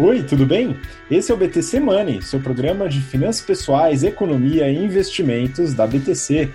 Oi, tudo bem? Esse é o BTC Money, seu programa de finanças pessoais, economia e investimentos da BTC.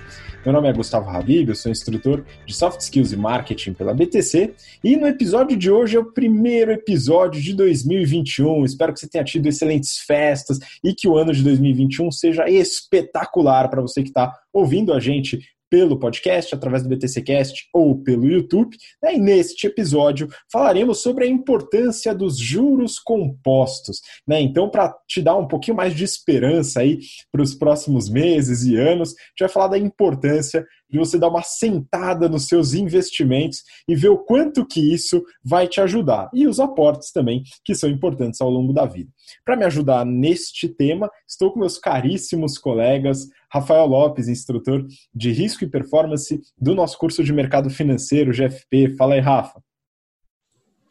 Meu nome é Gustavo Habib, eu sou instrutor de Soft Skills e Marketing pela BTC e no episódio de hoje é o primeiro episódio de 2021. Espero que você tenha tido excelentes festas e que o ano de 2021 seja espetacular para você que está ouvindo a gente pelo podcast, através do BTCcast ou pelo YouTube. Né? E neste episódio falaremos sobre a importância dos juros compostos. Né? Então, para te dar um pouquinho mais de esperança aí para os próximos meses e anos, a gente vai falar da importância de você dar uma sentada nos seus investimentos e ver o quanto que isso vai te ajudar. E os aportes também, que são importantes ao longo da vida. Para me ajudar neste tema, estou com meus caríssimos colegas Rafael Lopes, instrutor de risco e performance do nosso curso de mercado financeiro, GFP. Fala aí, Rafa.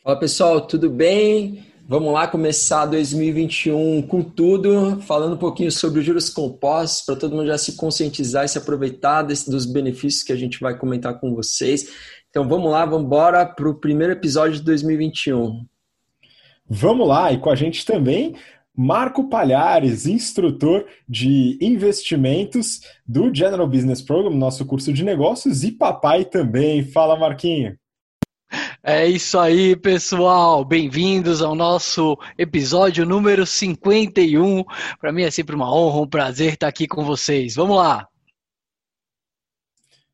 Fala pessoal, tudo bem? Vamos lá começar 2021 com tudo, falando um pouquinho sobre os juros compostos, para todo mundo já se conscientizar e se aproveitar desse, dos benefícios que a gente vai comentar com vocês. Então vamos lá, vamos embora para o primeiro episódio de 2021. Vamos lá, e com a gente também Marco Palhares, instrutor de investimentos do General Business Program, nosso curso de negócios, e papai também. Fala, Marquinho. É isso aí, pessoal. Bem-vindos ao nosso episódio número 51. Para mim é sempre uma honra, um prazer estar aqui com vocês. Vamos lá.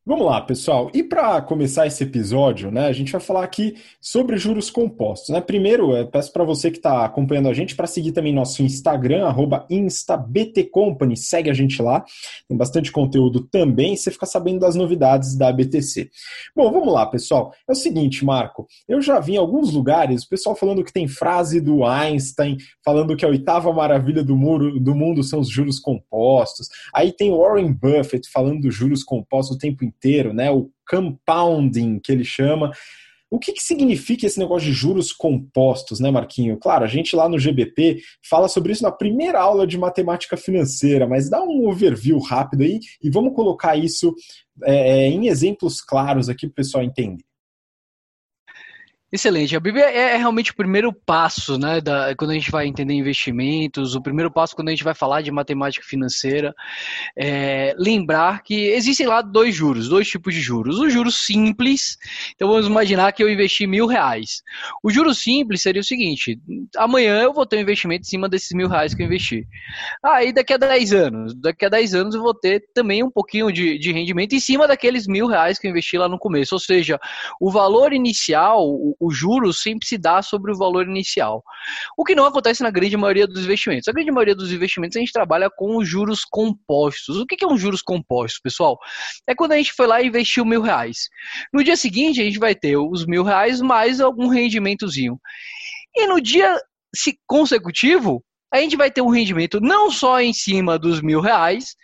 Vamos lá, pessoal. E para começar esse episódio, né, a gente vai falar aqui sobre juros compostos. Né? Primeiro, eu peço para você que está acompanhando a gente para seguir também nosso Instagram, instabtcompany, segue a gente lá. Tem bastante conteúdo também, você fica sabendo das novidades da BTC. Bom, vamos lá, pessoal. É o seguinte, Marco, eu já vi em alguns lugares o pessoal falando que tem frase do Einstein, falando que a oitava maravilha do, muro, do mundo são os juros compostos. Aí tem Warren Buffett falando dos juros compostos o tempo inteiro inteiro, né? O compounding que ele chama. O que, que, significa esse negócio de juros compostos, né, Marquinho? Claro, a gente lá no GBP fala sobre isso na primeira aula de matemática financeira, mas dá um overview rápido aí e vamos colocar isso é, em exemplos claros aqui para o pessoal entender. Excelente. A Bíblia é, é realmente o primeiro passo, né, da, quando a gente vai entender investimentos, o primeiro passo quando a gente vai falar de matemática financeira. É, lembrar que existem lá dois juros, dois tipos de juros. O juros simples, então vamos imaginar que eu investi mil reais. O juro simples seria o seguinte: amanhã eu vou ter um investimento em cima desses mil reais que eu investi. Aí ah, daqui a 10 anos, daqui a 10 anos eu vou ter também um pouquinho de, de rendimento em cima daqueles mil reais que eu investi lá no começo. Ou seja, o valor inicial, o juros sempre se dá sobre o valor inicial. O que não acontece na grande maioria dos investimentos. A grande maioria dos investimentos a gente trabalha com os juros compostos. O que é um juros compostos, pessoal? É quando a gente foi lá e investiu mil reais. No dia seguinte, a gente vai ter os mil reais mais algum rendimentozinho. E no dia consecutivo, a gente vai ter um rendimento não só em cima dos mil reais,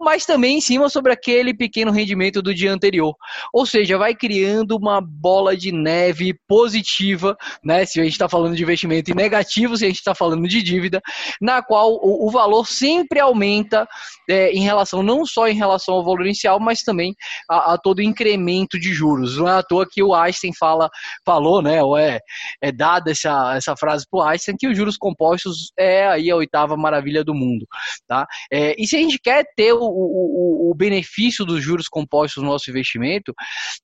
mas também em cima sobre aquele pequeno rendimento do dia anterior. Ou seja, vai criando uma bola de neve positiva, né? Se a gente está falando de investimento e negativo, se a gente está falando de dívida, na qual o, o valor sempre aumenta é, em relação, não só em relação ao valor inicial, mas também a, a todo o incremento de juros. Não é à toa que o Einstein fala, falou, né? Ou é, é dada essa, essa frase para o Einstein que os juros compostos é aí a oitava maravilha do mundo, tá? É, e se a gente quer ter o, o, o benefício dos juros compostos no nosso investimento,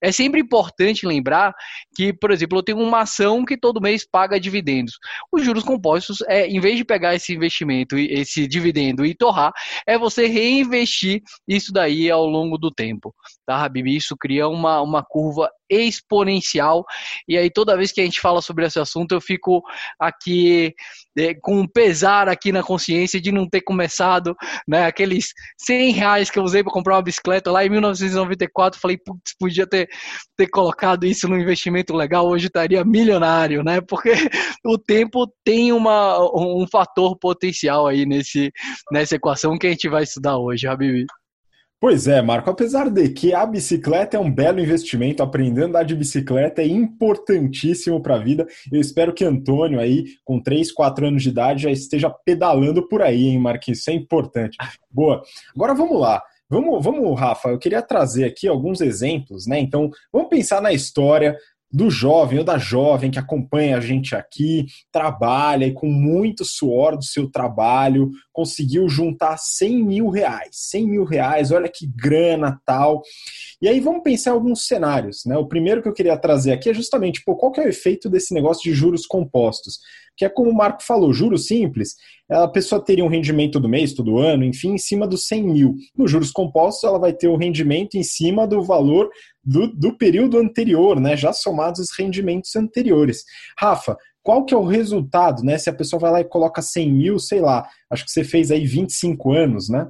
é sempre importante lembrar que, por exemplo, eu tenho uma ação que todo mês paga dividendos. Os juros compostos, é, em vez de pegar esse investimento, esse dividendo e torrar, é você reinvestir isso daí ao longo do tempo, tá, Habib? Isso cria uma, uma curva exponencial. E aí, toda vez que a gente fala sobre esse assunto, eu fico aqui é, com um pesar aqui na consciência de não ter começado, né? Aqueles 100 reais que eu usei para comprar uma bicicleta lá em 1994. Falei, putz, podia ter, ter colocado isso no investimento legal, hoje estaria milionário, né? Porque o tempo tem uma, um fator potencial aí nesse, nessa equação que a gente vai estudar hoje, Habib. Pois é, Marco, apesar de que a bicicleta é um belo investimento, aprender a andar de bicicleta é importantíssimo para a vida. Eu espero que Antônio aí, com 3, 4 anos de idade, já esteja pedalando por aí, hein, Marquinhos? Isso é importante. Boa. Agora vamos lá. Vamos, vamos, Rafa, eu queria trazer aqui alguns exemplos, né? Então, vamos pensar na história do jovem ou da jovem que acompanha a gente aqui, trabalha e com muito suor do seu trabalho conseguiu juntar 100 mil reais. 100 mil reais, olha que grana tal. E aí vamos pensar em alguns cenários. Né? O primeiro que eu queria trazer aqui é justamente pô, qual que é o efeito desse negócio de juros compostos que é como o Marco falou, juros simples, a pessoa teria um rendimento todo mês, todo ano, enfim, em cima dos 100 mil. Nos juros compostos, ela vai ter o um rendimento em cima do valor do, do período anterior, né, já somados os rendimentos anteriores. Rafa, qual que é o resultado, né, se a pessoa vai lá e coloca 100 mil, sei lá, acho que você fez aí 25 anos, né?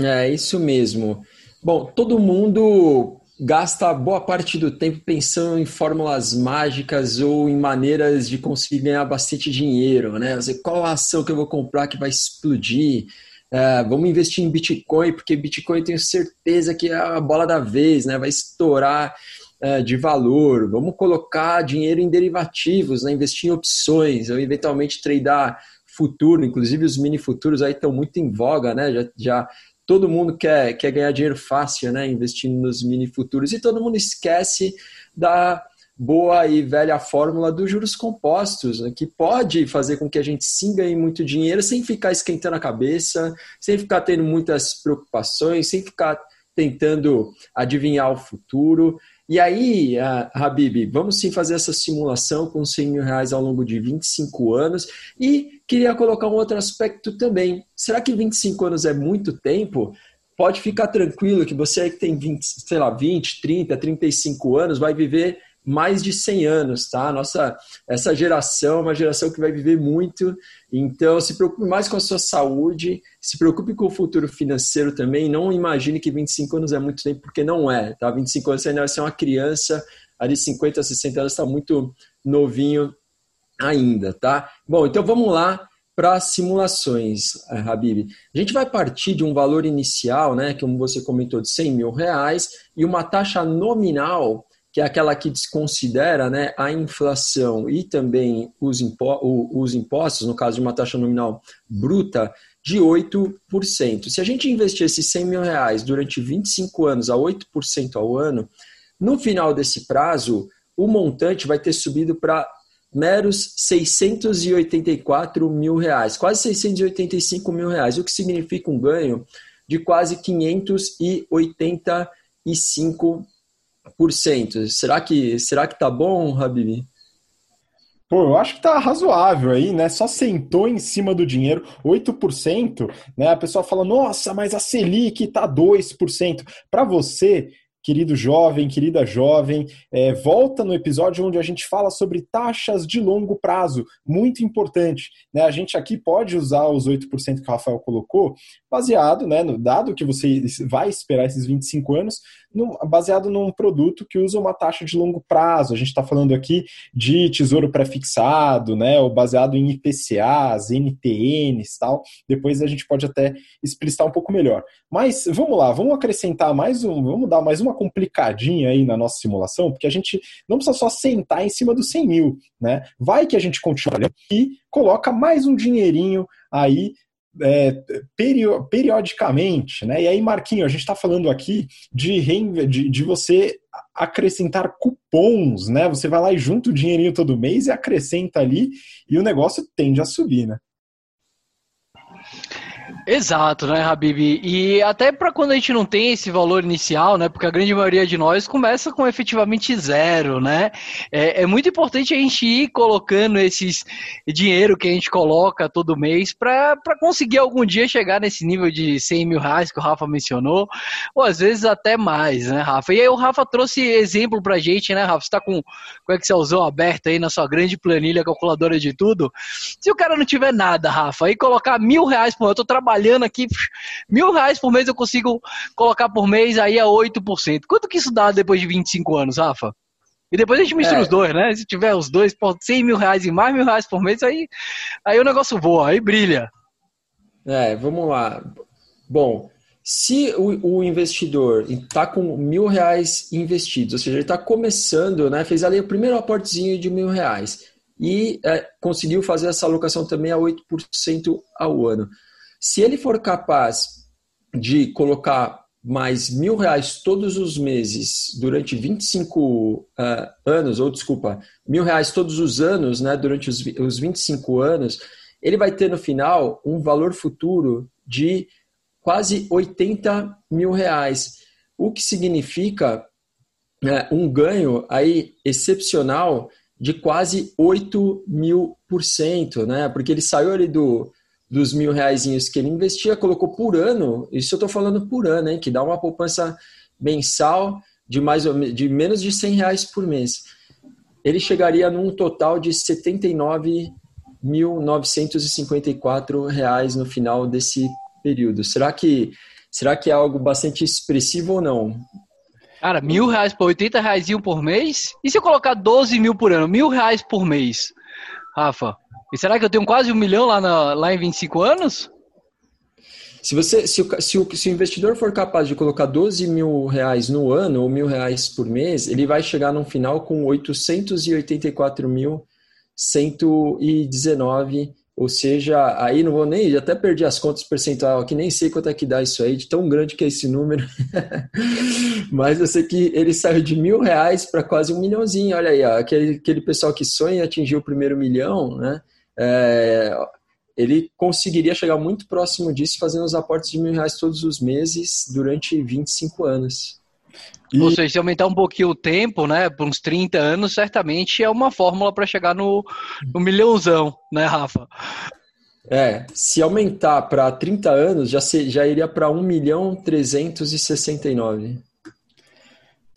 É, isso mesmo. Bom, todo mundo gasta boa parte do tempo pensando em fórmulas mágicas ou em maneiras de conseguir ganhar bastante dinheiro, né? qual a ação que eu vou comprar que vai explodir? É, vamos investir em Bitcoin, porque Bitcoin tenho certeza que é a bola da vez, né? Vai estourar é, de valor. Vamos colocar dinheiro em derivativos, né? investir em opções, ou eventualmente tradear futuro, inclusive os mini futuros aí estão muito em voga, né? Já, já todo mundo quer, quer ganhar dinheiro fácil, né? Investindo nos mini futuros. E todo mundo esquece da boa e velha fórmula dos juros compostos, né? que pode fazer com que a gente sim ganhe muito dinheiro sem ficar esquentando a cabeça, sem ficar tendo muitas preocupações, sem ficar tentando adivinhar o futuro. E aí, uh, Habib, vamos sim fazer essa simulação com 100 mil reais ao longo de 25 anos e queria colocar um outro aspecto também. Será que 25 anos é muito tempo? Pode ficar tranquilo que você que tem 20, sei lá, 20, 30, 35 anos vai viver mais de 100 anos, tá? Nossa, essa geração é uma geração que vai viver muito, então se preocupe mais com a sua saúde, se preocupe com o futuro financeiro também, não imagine que 25 anos é muito tempo, porque não é, tá? 25 anos você ainda vai ser uma criança, ali 50, 60 anos está muito novinho ainda, tá? Bom, então vamos lá para simulações, eh, Habib. A gente vai partir de um valor inicial, né, como você comentou, de 100 mil reais, e uma taxa nominal, que é aquela que desconsidera né, a inflação e também os, impo os impostos, no caso de uma taxa nominal bruta, de 8%. Se a gente investir esses 100 mil reais durante 25 anos a 8% ao ano, no final desse prazo, o montante vai ter subido para meros 684 mil reais, quase 685 mil reais, o que significa um ganho de quase 585%. Será que será que tá bom, Habib? Pô, eu acho que tá razoável aí, né? Só sentou em cima do dinheiro, 8%, né? A pessoa fala, nossa, mas a Selic tá 2%. Para você, querido jovem, querida jovem, é, volta no episódio onde a gente fala sobre taxas de longo prazo, muito importante. Né? A gente aqui pode usar os 8% que o Rafael colocou, baseado, né, no, dado que você vai esperar esses 25 anos, no, baseado num produto que usa uma taxa de longo prazo. A gente está falando aqui de tesouro pré-fixado, né, ou baseado em IPCAs, NTNs tal. Depois a gente pode até explicitar um pouco melhor. Mas vamos lá, vamos acrescentar mais um, vamos dar mais uma complicadinha aí na nossa simulação, porque a gente não precisa só sentar em cima dos 100 mil, né? Vai que a gente continua e coloca mais um dinheirinho aí é, periodicamente, né? E aí, Marquinho, a gente está falando aqui de, de, de, você acrescentar cupons, né? Você vai lá e junta o dinheirinho todo mês e acrescenta ali, e o negócio tende a subir, né? Exato, né, Habib? E até para quando a gente não tem esse valor inicial, né? Porque a grande maioria de nós começa com efetivamente zero, né? É, é muito importante a gente ir colocando esses dinheiro que a gente coloca todo mês para conseguir algum dia chegar nesse nível de 100 mil reais que o Rafa mencionou, ou às vezes até mais, né, Rafa? E aí o Rafa trouxe exemplo pra gente, né, Rafa? Você tá com, com o Excelzão aberto aí na sua grande planilha calculadora de tudo. Se o cara não tiver nada, Rafa, aí colocar mil reais por eu tô trabalhando trabalhando aqui, mil reais por mês eu consigo colocar por mês aí a 8%. Quanto que isso dá depois de 25 anos, Rafa? E depois a gente mistura é. os dois, né? Se tiver os dois, 100 mil reais e mais mil reais por mês, aí, aí o negócio voa, aí brilha. É, vamos lá. Bom, se o, o investidor está com mil reais investidos, ou seja, ele está começando, né? Fez ali o primeiro aportezinho de mil reais e é, conseguiu fazer essa alocação também a 8% ao ano. Se ele for capaz de colocar mais mil reais todos os meses durante 25 uh, anos, ou desculpa, mil reais todos os anos, né, durante os, os 25 anos, ele vai ter no final um valor futuro de quase 80 mil reais, o que significa é, um ganho aí excepcional de quase 8 mil por cento, né? Porque ele saiu ali do, dos mil reais que ele investia, colocou por ano, isso eu estou falando por ano, hein? Que dá uma poupança mensal de, mais, de menos de 100 reais por mês. Ele chegaria num total de 79.954 reais no final desse período. Será que, será que é algo bastante expressivo ou não? Cara, mil reais por 80 reais por mês? E se eu colocar 12 mil por ano? Mil reais por mês, Rafa? E será que eu tenho quase um milhão lá, na, lá em 25 anos? Se, você, se, o, se, o, se o investidor for capaz de colocar 12 mil reais no ano ou mil reais por mês, ele vai chegar no final com 884.119 ou seja, aí não vou nem, até perdi as contas percentual aqui, nem sei quanto é que dá isso aí, de tão grande que é esse número. Mas eu sei que ele saiu de mil reais para quase um milhãozinho. Olha aí, ó, aquele, aquele pessoal que sonha atingir o primeiro milhão, né? É, ele conseguiria chegar muito próximo disso fazendo os aportes de mil reais todos os meses durante 25 anos. E... Ou seja, se aumentar um pouquinho o tempo, né, por uns 30 anos, certamente é uma fórmula para chegar no, no milhãozão, né, Rafa? É, se aumentar para 30 anos, já, se, já iria para 1 milhão 369.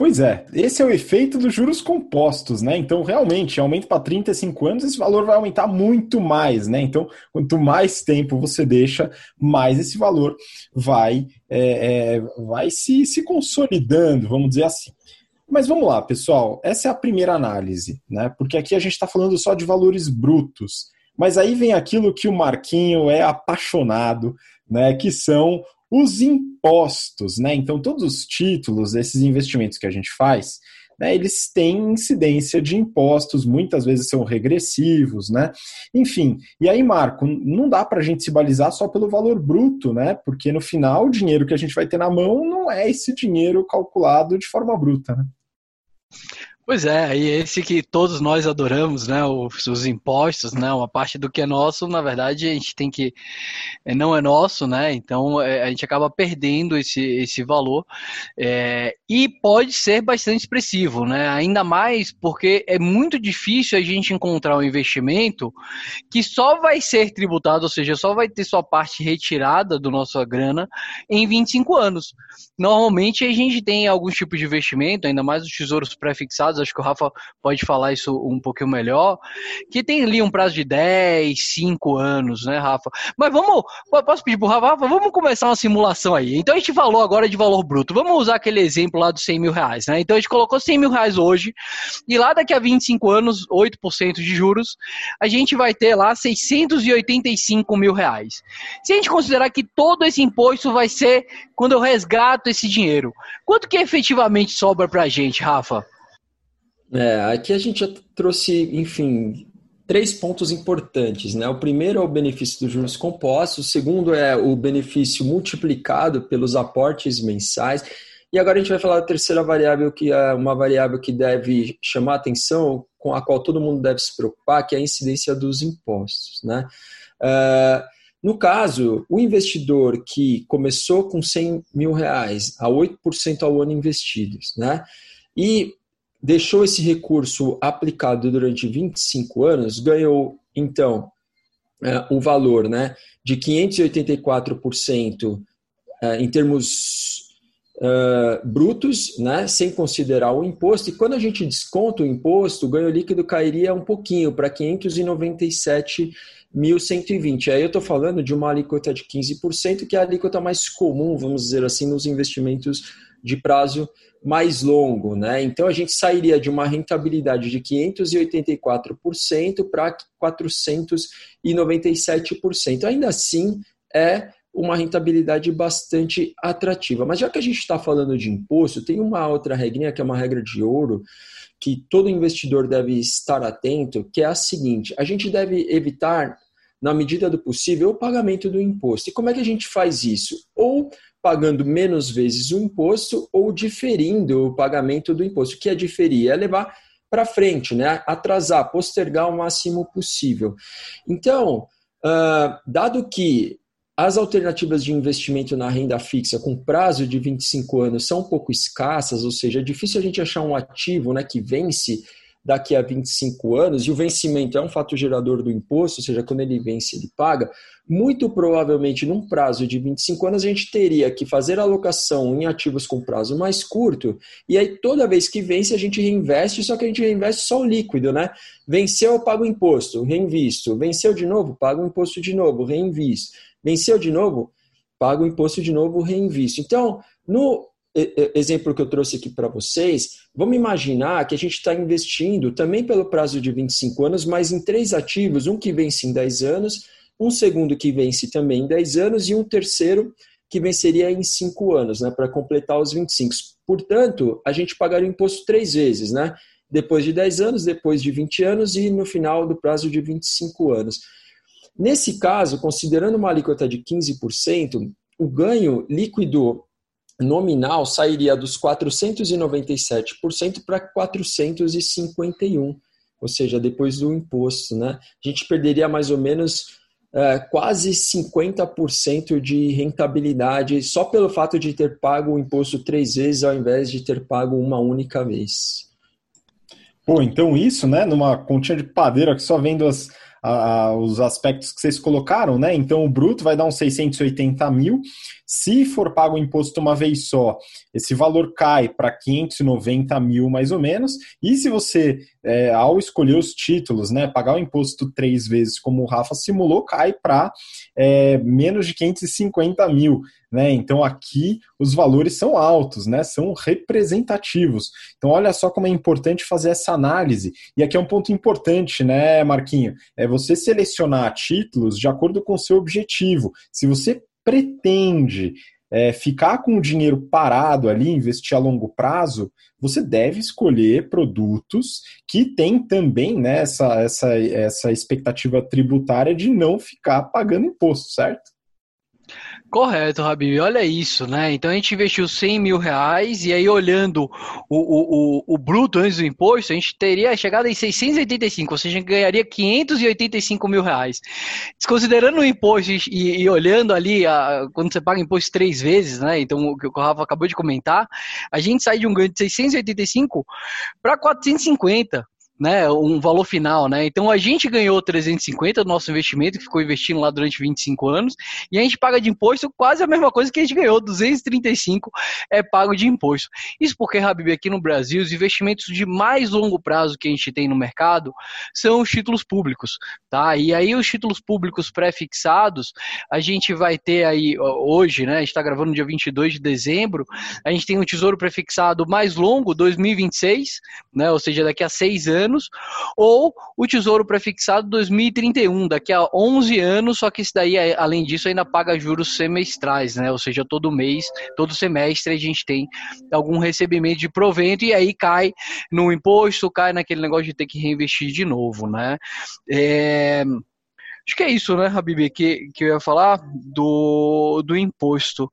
Pois é, esse é o efeito dos juros compostos, né? Então, realmente, aumento para 35 anos, esse valor vai aumentar muito mais, né? Então, quanto mais tempo você deixa, mais esse valor vai, é, é, vai se, se consolidando, vamos dizer assim. Mas vamos lá, pessoal, essa é a primeira análise, né? Porque aqui a gente está falando só de valores brutos. Mas aí vem aquilo que o Marquinho é apaixonado, né? Que são os impostos, né? Então, todos os títulos desses investimentos que a gente faz, né, eles têm incidência de impostos, muitas vezes são regressivos, né? Enfim, e aí, Marco, não dá para a gente se balizar só pelo valor bruto, né? Porque no final, o dinheiro que a gente vai ter na mão não é esse dinheiro calculado de forma bruta, né? Pois é, e esse que todos nós adoramos, né, os, os, impostos, né, uma parte do que é nosso, na verdade, a gente tem que, é, não é nosso, né, então é, a gente acaba perdendo esse, esse valor, é, e pode ser bastante expressivo, né, ainda mais porque é muito difícil a gente encontrar um investimento que só vai ser tributado, ou seja, só vai ter sua parte retirada do nossa grana em 25 anos. Normalmente a gente tem alguns tipos de investimento, ainda mais os tesouros acho que o Rafa pode falar isso um pouquinho melhor, que tem ali um prazo de 10, 5 anos, né, Rafa? Mas vamos, posso pedir pro Rafa, Rafa, vamos começar uma simulação aí. Então a gente falou agora de valor bruto, vamos usar aquele exemplo lá dos 100 mil reais, né? Então a gente colocou 100 mil reais hoje, e lá daqui a 25 anos, 8% de juros, a gente vai ter lá 685 mil reais. Se a gente considerar que todo esse imposto vai ser quando eu resgato esse dinheiro, quanto que efetivamente sobra pra gente, Rafa? É, aqui a gente já trouxe, enfim, três pontos importantes. Né? O primeiro é o benefício dos juros compostos, o segundo é o benefício multiplicado pelos aportes mensais. E agora a gente vai falar da terceira variável, que é uma variável que deve chamar atenção, com a qual todo mundo deve se preocupar, que é a incidência dos impostos. Né? Uh, no caso, o investidor que começou com 100 mil reais a 8% ao ano investidos, né? e deixou esse recurso aplicado durante 25 anos, ganhou, então, é, o valor né, de 584% é, em termos uh, brutos, né, sem considerar o imposto. E quando a gente desconta o imposto, o ganho líquido cairia um pouquinho para 597.120. Aí eu estou falando de uma alíquota de 15%, que é a alíquota mais comum, vamos dizer assim, nos investimentos de prazo mais longo, né? Então a gente sairia de uma rentabilidade de 584% para 497%. Ainda assim, é uma rentabilidade bastante atrativa. Mas já que a gente está falando de imposto, tem uma outra regrinha que é uma regra de ouro que todo investidor deve estar atento, que é a seguinte: a gente deve evitar na medida do possível, o pagamento do imposto. E como é que a gente faz isso? Ou pagando menos vezes o imposto ou diferindo o pagamento do imposto. O que é diferir? É levar para frente, né? atrasar, postergar o máximo possível. Então, uh, dado que as alternativas de investimento na renda fixa com prazo de 25 anos são um pouco escassas, ou seja, é difícil a gente achar um ativo né, que vence daqui a 25 anos, e o vencimento é um fato gerador do imposto, ou seja, quando ele vence, ele paga, muito provavelmente num prazo de 25 anos a gente teria que fazer alocação em ativos com prazo mais curto, e aí toda vez que vence a gente reinveste, só que a gente reinveste só o líquido, né? Venceu, eu pago o imposto, reinvisto. Venceu de novo, pago o imposto de novo, reinvisto. Venceu de novo, pago o imposto de novo, reinvisto. Então, no exemplo que eu trouxe aqui para vocês, vamos imaginar que a gente está investindo também pelo prazo de 25 anos, mas em três ativos, um que vence em 10 anos, um segundo que vence também em 10 anos e um terceiro que venceria em 5 anos, né, para completar os 25. Portanto, a gente pagaria o imposto três vezes, né? Depois de 10 anos, depois de 20 anos e no final do prazo de 25 anos. Nesse caso, considerando uma alíquota de 15%, o ganho líquido nominal sairia dos 497% para 451%, ou seja, depois do imposto. Né? A gente perderia mais ou menos é, quase 50% de rentabilidade só pelo fato de ter pago o imposto três vezes ao invés de ter pago uma única vez. Pô, então isso, né, numa continha de padeiro que só vendo as, a, os aspectos que vocês colocaram, né? Então o bruto vai dar uns 680 mil. Se for pago o imposto uma vez só, esse valor cai para 590 mil mais ou menos. E se você, é, ao escolher os títulos, né, pagar o imposto três vezes, como o Rafa simulou, cai para é, menos de 550 mil. Né? Então aqui os valores são altos, né? são representativos. Então olha só como é importante fazer essa análise. E aqui é um ponto importante, né, Marquinho? É você selecionar títulos de acordo com o seu objetivo. Se você pretende é, ficar com o dinheiro parado ali, investir a longo prazo, você deve escolher produtos que têm também né, essa, essa, essa expectativa tributária de não ficar pagando imposto, certo? Correto, Rabi. Olha isso, né? Então a gente investiu 100 mil reais e aí olhando o, o, o, o bruto antes do imposto, a gente teria chegado em 685, ou seja, ganharia 585 mil reais. Desconsiderando o imposto e, e olhando ali, a, quando você paga imposto três vezes, né? Então o que o Rafa acabou de comentar, a gente sai de um ganho de 685 para 450 né, um valor final, né? Então a gente ganhou 350 do nosso investimento, que ficou investindo lá durante 25 anos, e a gente paga de imposto quase a mesma coisa que a gente ganhou, 235 é pago de imposto. Isso porque, Habib, aqui no Brasil, os investimentos de mais longo prazo que a gente tem no mercado são os títulos públicos, tá? E aí os títulos públicos pré-fixados, a gente vai ter aí hoje, né, a gente está gravando dia 22 de dezembro, a gente tem um tesouro pré-fixado mais longo, 2026, né, ou seja, daqui a seis anos, anos, ou o Tesouro Prefixado 2031, daqui a 11 anos, só que isso daí, além disso, ainda paga juros semestrais, né? Ou seja, todo mês, todo semestre a gente tem algum recebimento de provento e aí cai no imposto, cai naquele negócio de ter que reinvestir de novo, né? É... Acho que é isso, né, Habib, que, que eu ia falar do, do imposto.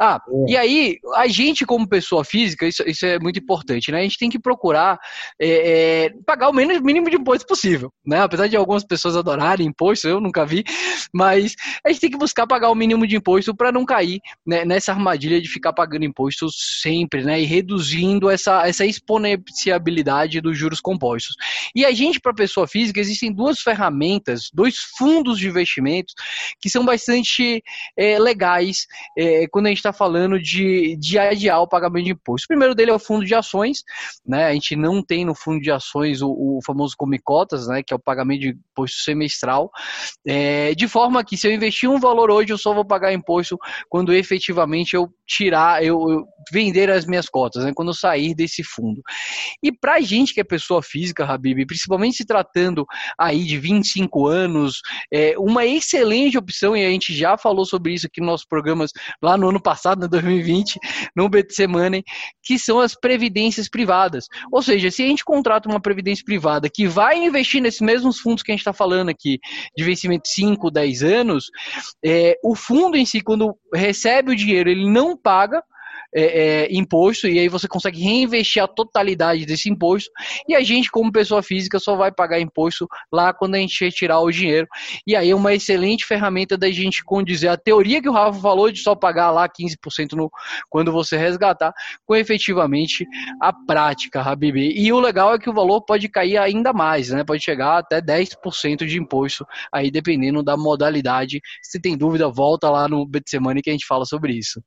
Ah, é. e aí, a gente, como pessoa física, isso, isso é muito importante, né? A gente tem que procurar é, é, pagar o menos, mínimo de imposto possível, né? Apesar de algumas pessoas adorarem imposto, eu nunca vi, mas a gente tem que buscar pagar o mínimo de imposto para não cair né, nessa armadilha de ficar pagando imposto sempre, né? E reduzindo essa, essa exponenciabilidade dos juros compostos. E a gente, para pessoa física, existem duas ferramentas, dois fundos fundos de investimentos que são bastante é, legais é, quando a gente está falando de, de adiar o pagamento de imposto. O primeiro dele é o fundo de ações, né? A gente não tem no fundo de ações o, o famoso comicotas, né? Que é o pagamento de imposto semestral, é, de forma que se eu investir um valor hoje, eu só vou pagar imposto quando efetivamente eu tirar, eu, eu vender as minhas cotas, né? Quando eu sair desse fundo. E para gente que é pessoa física, Habib, principalmente se tratando aí de 25 anos é, uma excelente opção, e a gente já falou sobre isso aqui nos nossos programas lá no ano passado, no 2020, no BTC Money, que são as previdências privadas. Ou seja, se a gente contrata uma previdência privada que vai investir nesses mesmos fundos que a gente está falando aqui, de vencimento 5, 10 anos, é, o fundo em si, quando recebe o dinheiro, ele não paga é, é, imposto e aí você consegue reinvestir a totalidade desse imposto e a gente, como pessoa física, só vai pagar imposto lá quando a gente retirar o dinheiro. E aí é uma excelente ferramenta da gente condizer a teoria que o Rafa falou de só pagar lá 15% no, quando você resgatar, com efetivamente a prática, Habib. E o legal é que o valor pode cair ainda mais, né? Pode chegar até 10% de imposto, aí dependendo da modalidade. Se tem dúvida, volta lá no BTC Money que a gente fala sobre isso.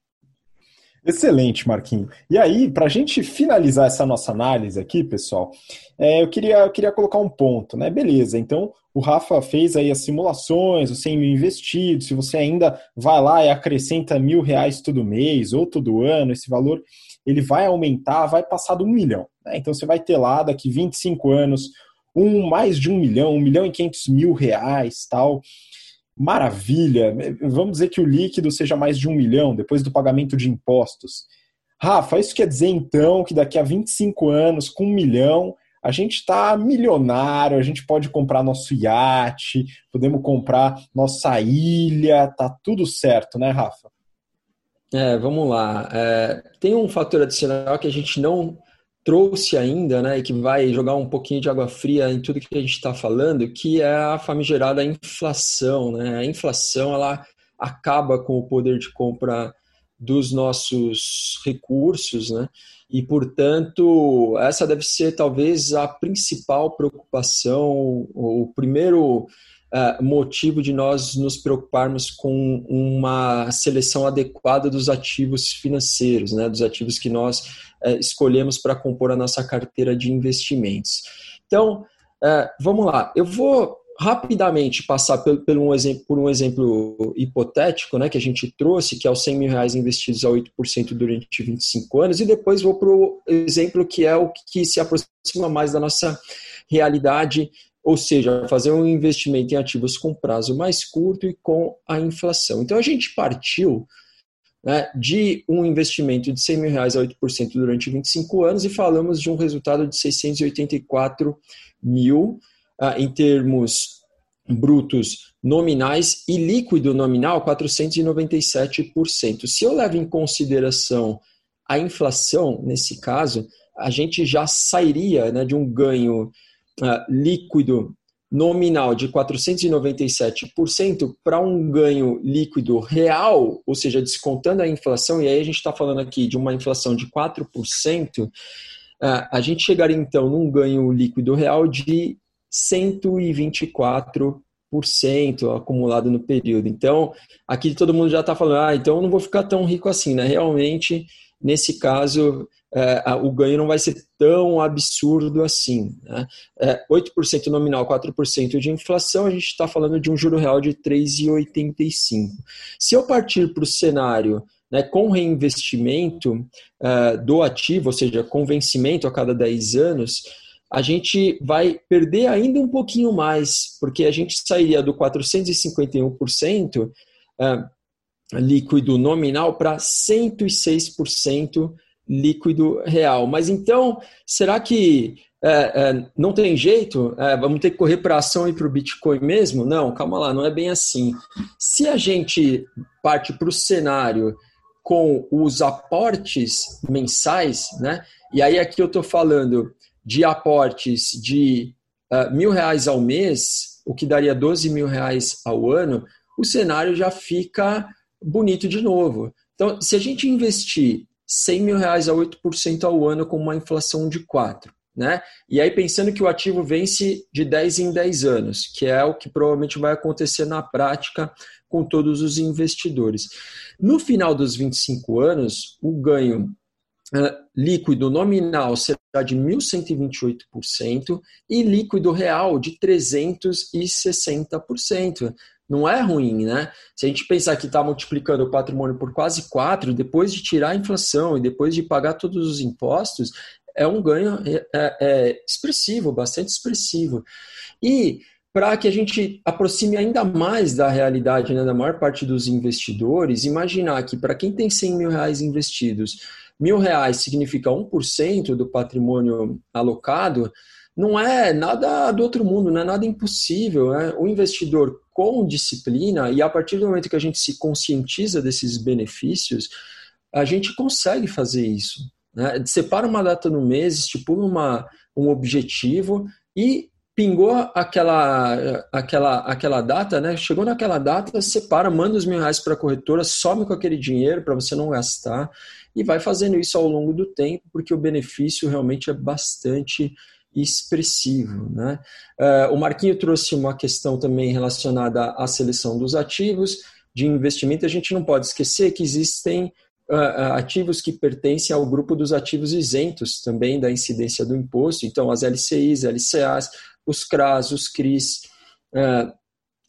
Excelente, Marquinho. E aí, para a gente finalizar essa nossa análise aqui, pessoal, é, eu, queria, eu queria colocar um ponto, né? Beleza, então o Rafa fez aí as simulações, os 100 mil investidos, se você ainda vai lá e acrescenta mil reais todo mês ou todo ano, esse valor ele vai aumentar, vai passar de um milhão. Né? Então você vai ter lá daqui 25 anos um mais de um milhão, um milhão e quinhentos mil reais, tal maravilha, vamos dizer que o líquido seja mais de um milhão depois do pagamento de impostos. Rafa, isso quer dizer então que daqui a 25 anos, com um milhão, a gente está milionário, a gente pode comprar nosso iate, podemos comprar nossa ilha, tá tudo certo, né, Rafa? É, vamos lá. É, tem um fator adicional que a gente não trouxe ainda, né, e que vai jogar um pouquinho de água fria em tudo que a gente está falando, que é a famigerada inflação. Né? A inflação ela acaba com o poder de compra dos nossos recursos, né? E, portanto, essa deve ser talvez a principal preocupação, o primeiro uh, motivo de nós nos preocuparmos com uma seleção adequada dos ativos financeiros, né, dos ativos que nós uh, escolhemos para compor a nossa carteira de investimentos. Então, uh, vamos lá, eu vou rapidamente passar por, por, um exemplo, por um exemplo hipotético né, que a gente trouxe, que é os 100 mil reais investidos a 8% durante 25 anos, e depois vou para o exemplo que é o que se aproxima mais da nossa realidade ou seja, fazer um investimento em ativos com prazo mais curto e com a inflação. Então a gente partiu né, de um investimento de 100 mil reais a 8% durante 25 anos e falamos de um resultado de 684 mil ah, em termos brutos nominais e líquido nominal 497%. Se eu levo em consideração a inflação, nesse caso, a gente já sairia né, de um ganho uh, líquido nominal de 497% para um ganho líquido real, ou seja, descontando a inflação, e aí a gente está falando aqui de uma inflação de 4%, ah, a gente chegaria então num ganho líquido real de 124% acumulado no período. Então, aqui todo mundo já está falando, ah, então eu não vou ficar tão rico assim, né? Realmente, nesse caso, é, o ganho não vai ser tão absurdo assim. Né? É, 8% nominal, 4% de inflação, a gente está falando de um juro real de 3,85. Se eu partir para o cenário né, com reinvestimento é, do ativo, ou seja, com vencimento a cada 10 anos, a gente vai perder ainda um pouquinho mais, porque a gente sairia do 451% é, líquido nominal para 106% líquido real. Mas então, será que é, é, não tem jeito? É, vamos ter que correr para a ação e para o Bitcoin mesmo? Não, calma lá, não é bem assim. Se a gente parte para o cenário com os aportes mensais, né? E aí aqui eu estou falando de aportes de uh, mil reais ao mês, o que daria 12 mil reais ao ano, o cenário já fica bonito de novo. Então, se a gente investir 100 mil reais a 8% ao ano com uma inflação de 4%. Né? E aí pensando que o ativo vence de 10 em 10 anos, que é o que provavelmente vai acontecer na prática com todos os investidores. No final dos 25 anos, o ganho uh, líquido nominal será de 1.128% e líquido real de 360% não é ruim, né? Se a gente pensar que está multiplicando o patrimônio por quase 4, depois de tirar a inflação e depois de pagar todos os impostos, é um ganho é, é, é expressivo, bastante expressivo. E para que a gente aproxime ainda mais da realidade né, da maior parte dos investidores, imaginar que para quem tem 100 mil reais investidos, mil reais significa 1% do patrimônio alocado, não é nada do outro mundo, não é nada impossível. Né? O investidor com disciplina, e a partir do momento que a gente se conscientiza desses benefícios, a gente consegue fazer isso. Né? Separa uma data no mês, estipula uma, um objetivo e pingou aquela, aquela, aquela data, né? Chegou naquela data, separa, manda os mil reais para a corretora, some com aquele dinheiro para você não gastar e vai fazendo isso ao longo do tempo, porque o benefício realmente é bastante expressivo. Né? Uh, o Marquinho trouxe uma questão também relacionada à seleção dos ativos de investimento. A gente não pode esquecer que existem uh, ativos que pertencem ao grupo dos ativos isentos também da incidência do imposto. Então, as LCIs, LCAs, os CRAs, os CRIs, uh,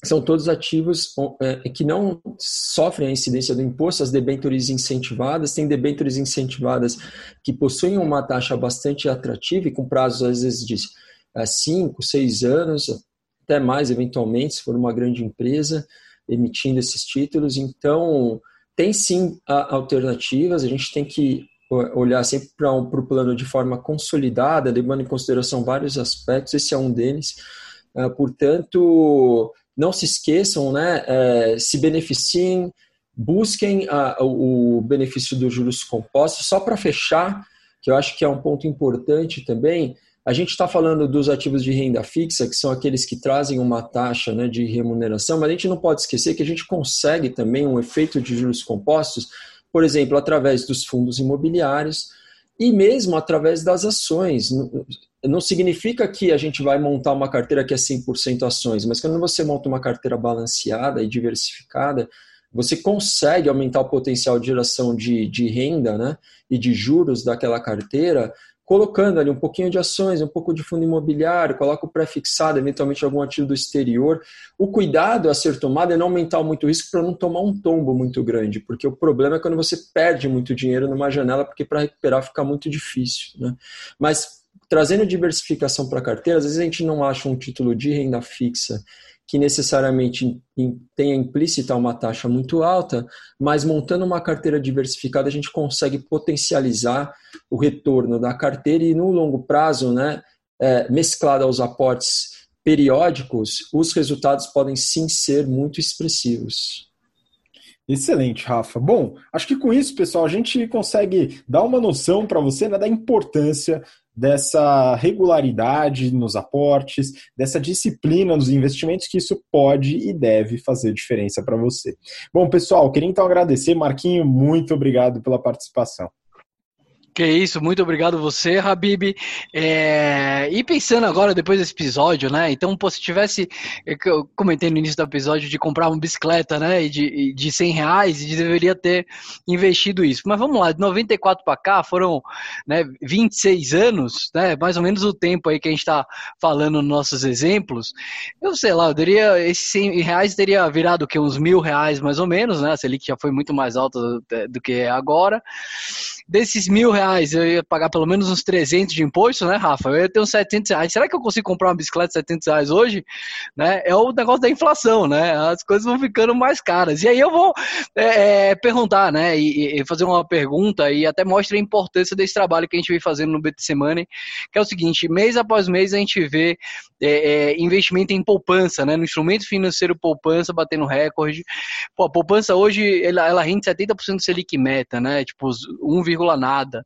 são todos ativos é, que não sofrem a incidência do imposto, as debêntures incentivadas, tem debêntures incentivadas que possuem uma taxa bastante atrativa e com prazos às vezes de 5, é, 6 anos, até mais eventualmente, se for uma grande empresa emitindo esses títulos. Então, tem sim alternativas, a gente tem que olhar sempre para o plano de forma consolidada, levando em consideração vários aspectos, esse é um deles. É, portanto, não se esqueçam, né, é, se beneficiem, busquem a, o benefício dos juros compostos. Só para fechar, que eu acho que é um ponto importante também, a gente está falando dos ativos de renda fixa, que são aqueles que trazem uma taxa né, de remuneração, mas a gente não pode esquecer que a gente consegue também um efeito de juros compostos, por exemplo, através dos fundos imobiliários e mesmo através das ações não significa que a gente vai montar uma carteira que é 100% ações, mas quando você monta uma carteira balanceada e diversificada, você consegue aumentar o potencial de geração de, de renda né, e de juros daquela carteira, colocando ali um pouquinho de ações, um pouco de fundo imobiliário, coloca o pré-fixado, eventualmente algum ativo do exterior. O cuidado a ser tomado é não aumentar muito o risco para não tomar um tombo muito grande, porque o problema é quando você perde muito dinheiro numa janela, porque para recuperar fica muito difícil. Né? Mas trazendo diversificação para a carteira, às vezes a gente não acha um título de renda fixa que necessariamente tenha implícita uma taxa muito alta, mas montando uma carteira diversificada a gente consegue potencializar o retorno da carteira e no longo prazo, né, é, mesclado aos aportes periódicos, os resultados podem sim ser muito expressivos. Excelente, Rafa. Bom, acho que com isso, pessoal, a gente consegue dar uma noção para você né, da importância dessa regularidade nos aportes, dessa disciplina nos investimentos, que isso pode e deve fazer diferença para você. Bom, pessoal, queria então agradecer. Marquinho, muito obrigado pela participação. Que isso, muito obrigado você, Habib. É, e pensando agora, depois desse episódio, né? Então, pô, se tivesse, é eu comentei no início do episódio de comprar uma bicicleta, né? De, de 100 reais, e deveria ter investido isso. Mas vamos lá, de 94 para cá foram né, 26 anos, né? Mais ou menos o tempo aí que a gente está falando nos nossos exemplos. Eu sei lá, eu esses 100 reais teria virado que uns mil reais mais ou menos, né? A Selic já foi muito mais alta do, do que é agora desses mil reais, eu ia pagar pelo menos uns 300 de imposto, né, Rafa? Eu ia ter uns 700 reais. Será que eu consigo comprar uma bicicleta de 700 reais hoje? Né? É o negócio da inflação, né? As coisas vão ficando mais caras. E aí eu vou é, é, perguntar, né, e, e, fazer uma pergunta e até mostra a importância desse trabalho que a gente vem fazendo no BTC Money, que é o seguinte, mês após mês a gente vê é, é, investimento em poupança, né, no instrumento financeiro poupança batendo recorde. Pô, a poupança hoje, ela, ela rende 70% do Selic meta, né, tipo 1, nada.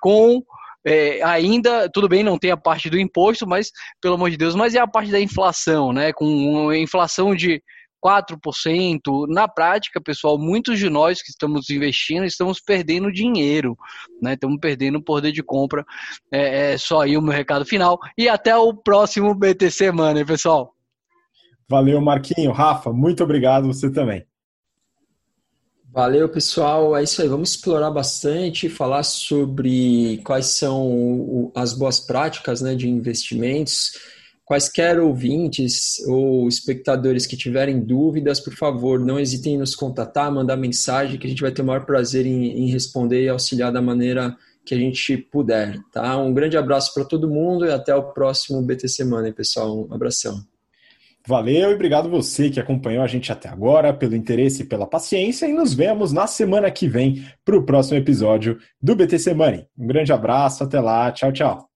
Com é, ainda, tudo bem, não tem a parte do imposto, mas, pelo amor de Deus, mas é a parte da inflação, né? Com inflação de 4%. Na prática, pessoal, muitos de nós que estamos investindo estamos perdendo dinheiro, né? Estamos perdendo poder de compra. É, é só aí o meu recado final. E até o próximo BTC Money, pessoal. Valeu, Marquinho. Rafa, muito obrigado. Você também. Valeu, pessoal. É isso aí. Vamos explorar bastante, falar sobre quais são as boas práticas né, de investimentos. Quaisquer ouvintes ou espectadores que tiverem dúvidas, por favor, não hesitem em nos contatar, mandar mensagem, que a gente vai ter o maior prazer em, em responder e auxiliar da maneira que a gente puder. Tá? Um grande abraço para todo mundo e até o próximo BT Semana, pessoal. Um abração. Valeu e obrigado você que acompanhou a gente até agora, pelo interesse e pela paciência, e nos vemos na semana que vem para o próximo episódio do BTC Money. Um grande abraço, até lá, tchau, tchau.